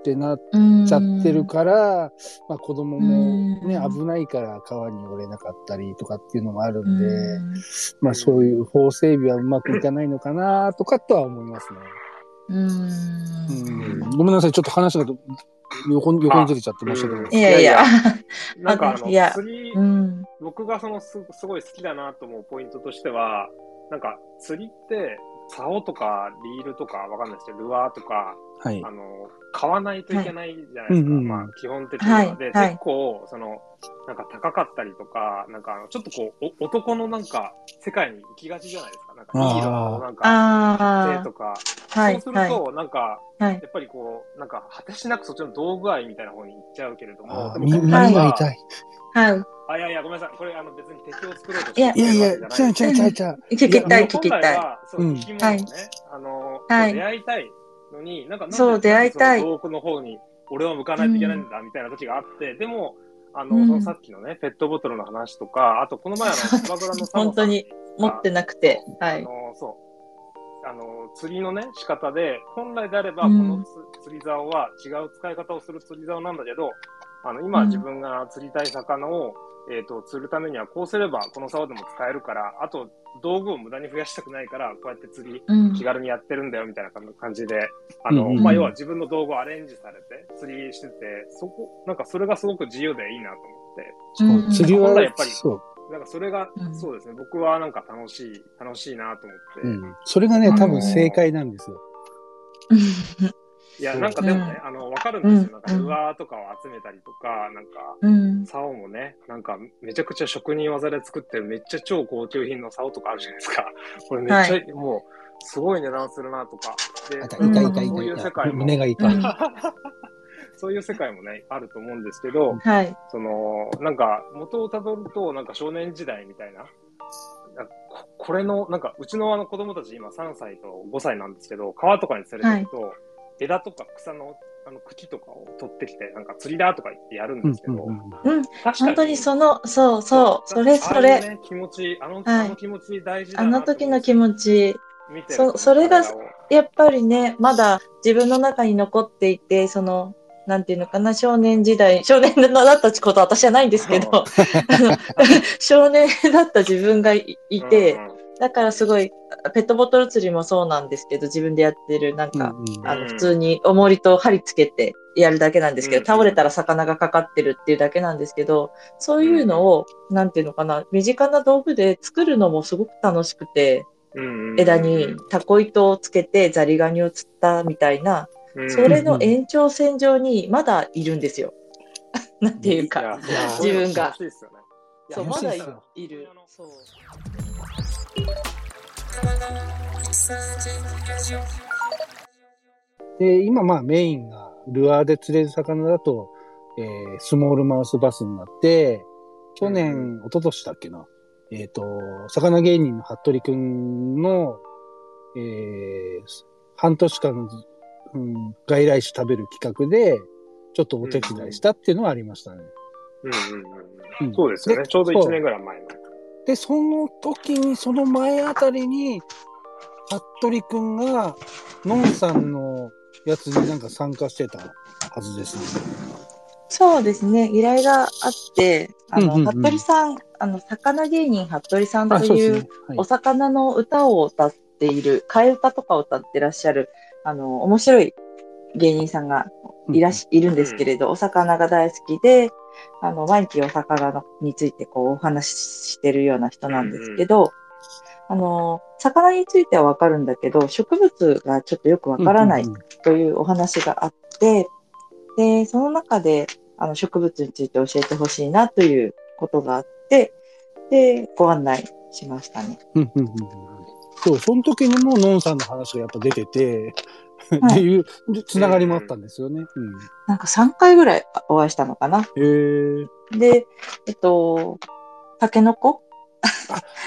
てなっうんちゃってるから、まあ子供もね、うん危ないから川に寄れなかったりとかっていうのもあるうんで、んまあそういう法整備はうまくいかないのかなとかとは思いますね。うんうん、ごめんなさい、ちょっと話が横に横にずれちゃって申し訳ないです。いやいや。なんかあの、釣りう、ん。僕がそのすすごい好きだなと思うポイントとしては、なんか釣りって、竿とかリールとかわかんないですけど、ルアーとか、はいあ。の、買わないといけないじゃないですか。うんうんまあ、基本的には。はいで、はい結構、その、なんか高かったりとか、なんかちょっとこう、お男のなんか、世界に行きがちじゃないですか。なんか、いい色のなんか、あ手とか。あ。はいそうす。るはい。と、なんか、はい。やっぱりこう、なんか、果てしなくそっちの道具愛みたいな方に行っちゃうけれども、耳が痛い。はい。あ、いやいや、ごめんなさい。これ、あの、別に敵を作ろうとしていやいやちゃうちゃうちゃうちゃう。聞きたい、聞きたい。は、そうう、ん生き物をね、はいあの、はい出会いたいのに、なんか、なんでそう出会いたい遠くの方に、俺は向かないといけないんだ、みたいな時があって、でも、あの、うんそのさっきのね、ペットボトルの話とか、あと、この前、あの、スパグラのサ本当に持ってなくて。はい。あの、そう。あの、釣りのね、仕方で、本来であれば、こうん釣り竿は違う使い方をする釣り竿なんだけど、あの、今うん自分が釣りたい魚をえっ、と、釣るためにはこうすればこの竿でも使えるから、あと道具を無駄に増やしたくないから、こうやって釣りうん。気軽にやってるんだよみたいな感じで、あの、まあ、要は自分の道具をアレンジされて釣りしてて、そこ、なんかそれがすごく自由でいいなと思って、うん釣りはやっぱりそう。なんかそれが、うん。そうですね、僕はなんか楽しい、楽しいなと思って、うん。それがね、多分正解なんですよ。いや、なんかでもね、あの、わかるんですよ。なんうんかルアーとかを集めたりとか、なんか、うん竿もね、なんかめちゃくちゃ職人技で作ってるめっちゃ超高級品の竿とかあるじゃないですか。これめっちゃ、もう、すごい値段するなとか。でい痛い痛いそういう世界も胸が痛い。そういう世界もね、あると思うんですけど、はい。その、なんか、元をたどると、なんか少年時代みたいな、ここれの、なんか、うちのあの子供たち今3歳と5歳なんですけど、川とかに連れてると、枝とか草のあの茎とかを取ってきて、なんか釣りだとか言ってやるんですけど、うん。確かに本当にその、そうそう、それそああいうれ。ね、気持ち、あの、はい。あの気持ち大事だあの時の気持ち、見てるそそれがやっぱりね、まだ自分の中に残っていて、その、なんていうのかな、少年時代、少年だったことは私はないんですけど、少年だった自分がいいて、うんうんだからすごい、ペットボトル釣りもそうなんですけど、自分でやってる、なんか、うんあの、うん普通に重りと針つけてやるだけなんですけど、うん倒れたら魚がかかってるっていうだけなんですけど、そういうのを、なんていうのかな、身近な道具で作るのもすごく楽しくて、うんうん。枝にタコ糸をつけてザリガニを釣ったみたいな、うん。それの延長線上にまだいるんですよ。なんていうか、自分が。そう、まだいる。そう。で、今まあメインがルアーで釣れる魚だと、えースモールマウスバスになって、去年、一昨年だっけな、えっ、と、魚芸人の服部くんの、えー半年間、うん、外来種食べる企画で、ちょっとお手伝いしたっていうのはありましたね。うんうんうんうんそうですよね。でちょうど1年ぐらい前の。で、その時に、その前あたりに、服部くんが、のんさんのやつになんか参加してたはずですね。そうですね、依頼があって、あの、うんうんうん。服部さん、あの、魚芸人服部さんというですね。はい。お魚の歌を歌っている、替え歌とかを歌ってらっしゃる、あの、面白い芸人さんがいらし、いるんですけれど、お魚が大好きで、あの、毎日お魚のについてこうお話ししてるような人なんですけど、あの、魚についてはわかるんだけど、植物がちょっとよくわからないうんうんうんというお話があって、で、その中で、あの、植物について教えてほしいなということがあって、で、ご案内しましたね。うんうんうんうんそう、その時にもノンさんの話がやっぱ出てて、はいっていうつながりもあったんですよね。うんなんか3回ぐらいお会いしたのかな。で、えっと、タケノコ？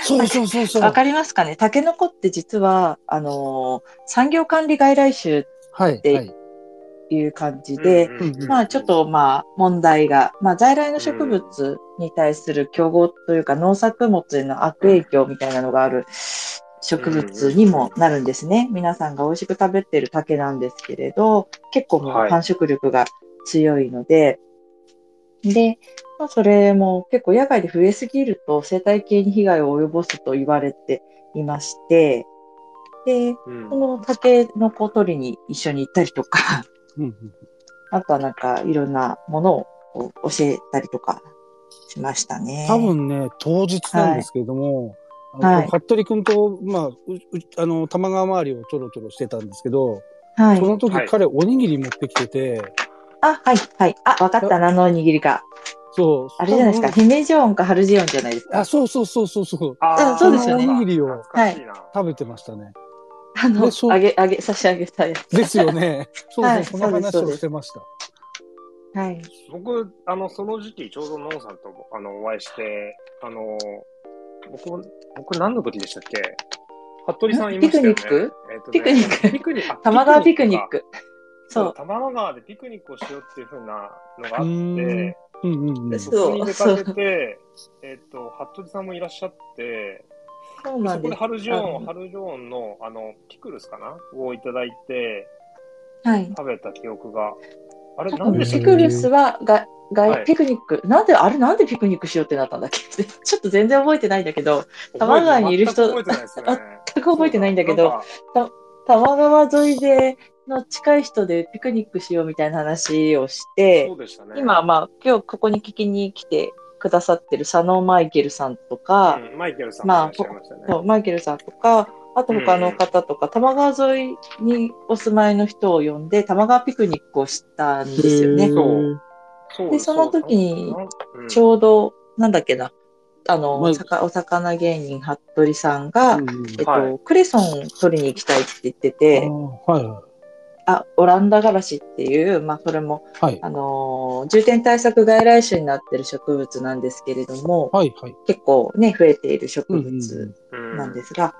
そうそうそうそう。わかりますかね？タケノコって実は、あのー産業管理外来種はい。ではい。いう感じで、うんうんうんまあちょっとまあ問題が、まあ在来の植物に対する競合というか農作物への悪影響みたいなのがある植物にもなるんですね。皆さんが美味しく食べてる竹なんですけれど、結構もうはい。繁殖力が強いので、で、まあそれも結構野外で増えすぎると生態系に被害を及ぼすと言われていまして、で、うん。この竹の子取りに一緒に行ったりとか、あとはなんかいろんなものを教えたりとかしましたね。多分ね、当日なんですけれども、はいあの服部くんと、まあ、あの、玉川周りをちょろちょろしてたんですけど、はいそ。の時、はい彼おにぎり持ってきてて、あ、はい、はい。あ、わかった。何のおにぎりか。そう。あれじゃないですか。姫ジョーンかハルジオンじゃないですかあ、。そうそうそうそうそう。あそうですよねおにぎりを懐かしいな。食べてましたね。あのでそう、あげ、あげ、差し上げたやつ。ですよね。そうそう、はいその話をしてました。はい。僕、あの、その時期、ちょうどノンさんとあのお会いして、あの、僕、僕何の時でしたっけ？服部さんいましたよね。ピクニック？えっとねピクニックピクニック。あ玉川ピクニッかク。そ、そうう。玉川でピクニックをしようっていう風なのがあっうーんて、うんうんうん。そそこに出かけて、えっと、服部さんもいらっしゃって、そうなんで。そこですハルジオン、あのハルジオンの、あの、ピクルスかな？をいただいて、はい。食べた記憶があれ、なんでしたっけ？ピクルスはがはい。外ピクニック、なんで、あれなんでピクニックしようってなったんだっけ？ちょっと全然覚えてないんだけど、多摩川にいる人全く覚えてないんだけど多摩川沿いでの近い人でピクニックしようみたいな話をしてしたね。今、まあ、今日ここに聞きに来てくださってる佐野マイケルさんとか、うんマイケルさんね。そうマイケルさんとか、あと他の方とか、多摩川沿いにお住まいの人を呼んで、多摩川ピクニックをしたんですよね。そうでその時にうんちょうど、なんだっけな、あの、まあお魚芸人、服部さんが、うんえっと、はい。クレソン取りに行きたいって言ってあて、ーはいはあ、オランダガラシっていう、まあ、それも、い。はい。あのー重点対策外来種になってる植物なんですけれども、はいはい。結構ね、増えている植うんうん物うん。なんですが、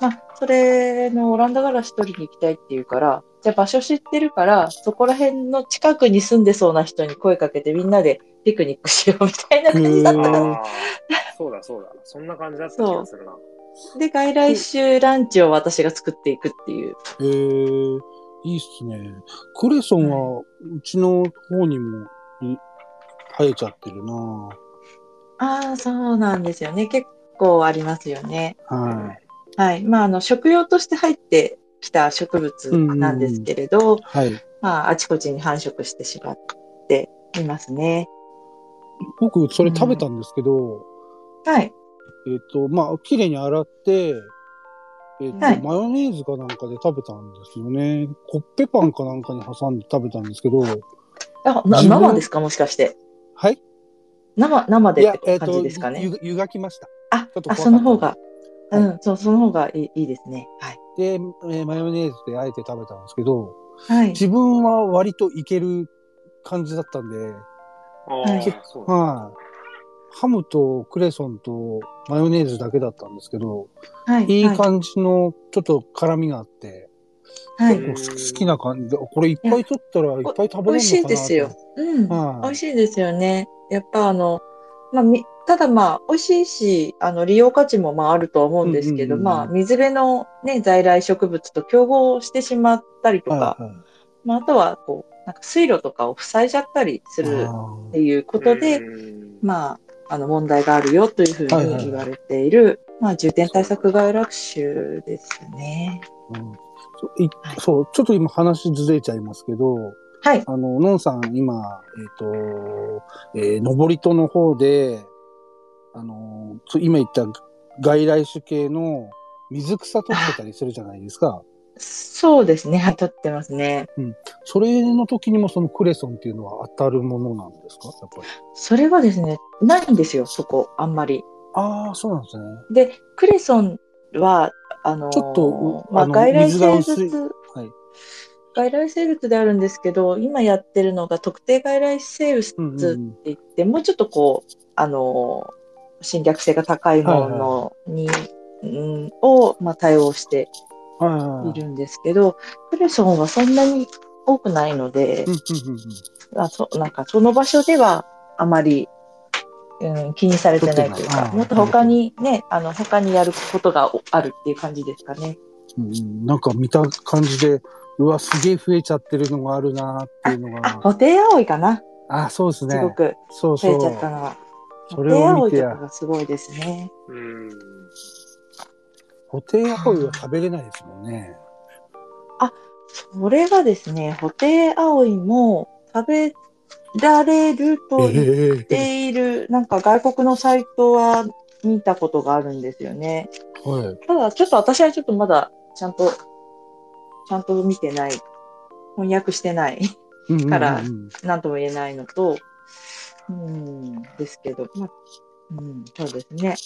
まあ、それのオランダガラシ取りに行きたいっていうから、じゃあ場所知ってるから、そこら辺の近くに住んでそうな人に声かけてみんなでピクニックしようみたいな感じだったかな。うんあーそうだそうだ。そんな感じだった気がするな。で、外来種ランチを私が作っていくっていう。えー、いいっすね。クレソンは、うちの方にもい生えちゃってるなああ、そうなんですよね。結構ありますよね。ははい。まあ、あの、食用として入ってきた植物なんですけれど、い。はい。まあ、あちこちに繁殖してしまっていますね。僕、それ食べたんですけど、はい。えっ、と、まあ、綺麗に洗って、えっ、と、はいマヨネーズかなんかで食べたんですよね。コッペパンかなんかに挟んで食べたんですけど、あ、生ですか？もしかして。はい？生、生でっ、て感じと、ですかね？ゆ湯がきました。ああ、その方が。うはいん、そう、その方がいいいいですね。はい。で、えーマヨネーズであえて食べたんですけど、はい。自分は割といける感じだったんで、あはい。ハムとクレソンとマヨネーズだけだったんですけど、はい。いいはい感じのちょっと辛みがあって、はい。結構好きな感じで、これいっぱい取ったらいっぱい食べれるのかなと美味しいですよ。うん。はい美味しいですよね。やっぱあの、まあ、みただまあ、美味しいし、あの、利用価値もまああるとは思うんですけど、うんうんうんまあ、水辺のね、在来植物と競合してしまったりとか、はいはい。まあ、あとは、こう、なんか水路とかを塞いじゃったりするあっていうことで、うんまあ、あの、問題があるよというふうに言われている、まあ、重点対策外来種ですね。ーうん。そういはいそう、ちょっと今話ずれちゃいますけど、はい。あの、のんさん今、えっ、と、えー、登り戸の方で、あの、つ今言った外来種系の水草取ってたりするじゃないですか。そうですね。はい、取ってますね。それの時にもそのクレソンっていうのは当たるものなんですか？やっぱり。それがですね、ないんですよ、そこ、あんまり。ああ、そうなんですね。で、クレソンは、あのーちょっとうまあ、外来生物、はい。外来生物であるんですけど、今やってるのが特定外来生物うんうんってうん。言って、もうちょっとこう、あのー侵略性が高いものに、うんを、まあ、対応してはいはいはい。いるんですけど、クレソンはそんなに多くないのでうん、うんうんうん。あそなんかその場所ではあまり、うん、気にされてないというか、もっと他にね、あの、他にやることがおあるっていう感じですかね。うんうん。なんか見た感じで、うわ、すげえ増えちゃってるのがあるなっていうのあ、が。ホテイアオイかな、あ、そうですね。すごくそうそう。増えちゃったのは。それホテイアを見てすごいですね。うんホテイアホイは食べれないですもんね。それがですね、ホテイアオイも食べられると言っええている、なんか外国のサイトは見たことがあるんですよね。はい。ただ、ちょっと私はちょっとまだちゃんと、ちゃんと見てない、翻訳してない、からなんとも言えないのと、うん、ですけど、まあ、うん、そうですね。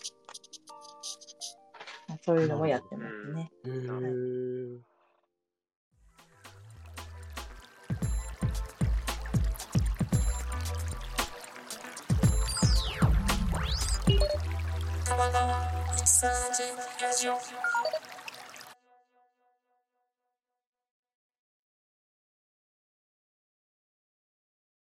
まあそういうのもやってますね。へえ玉川一三時ラジオ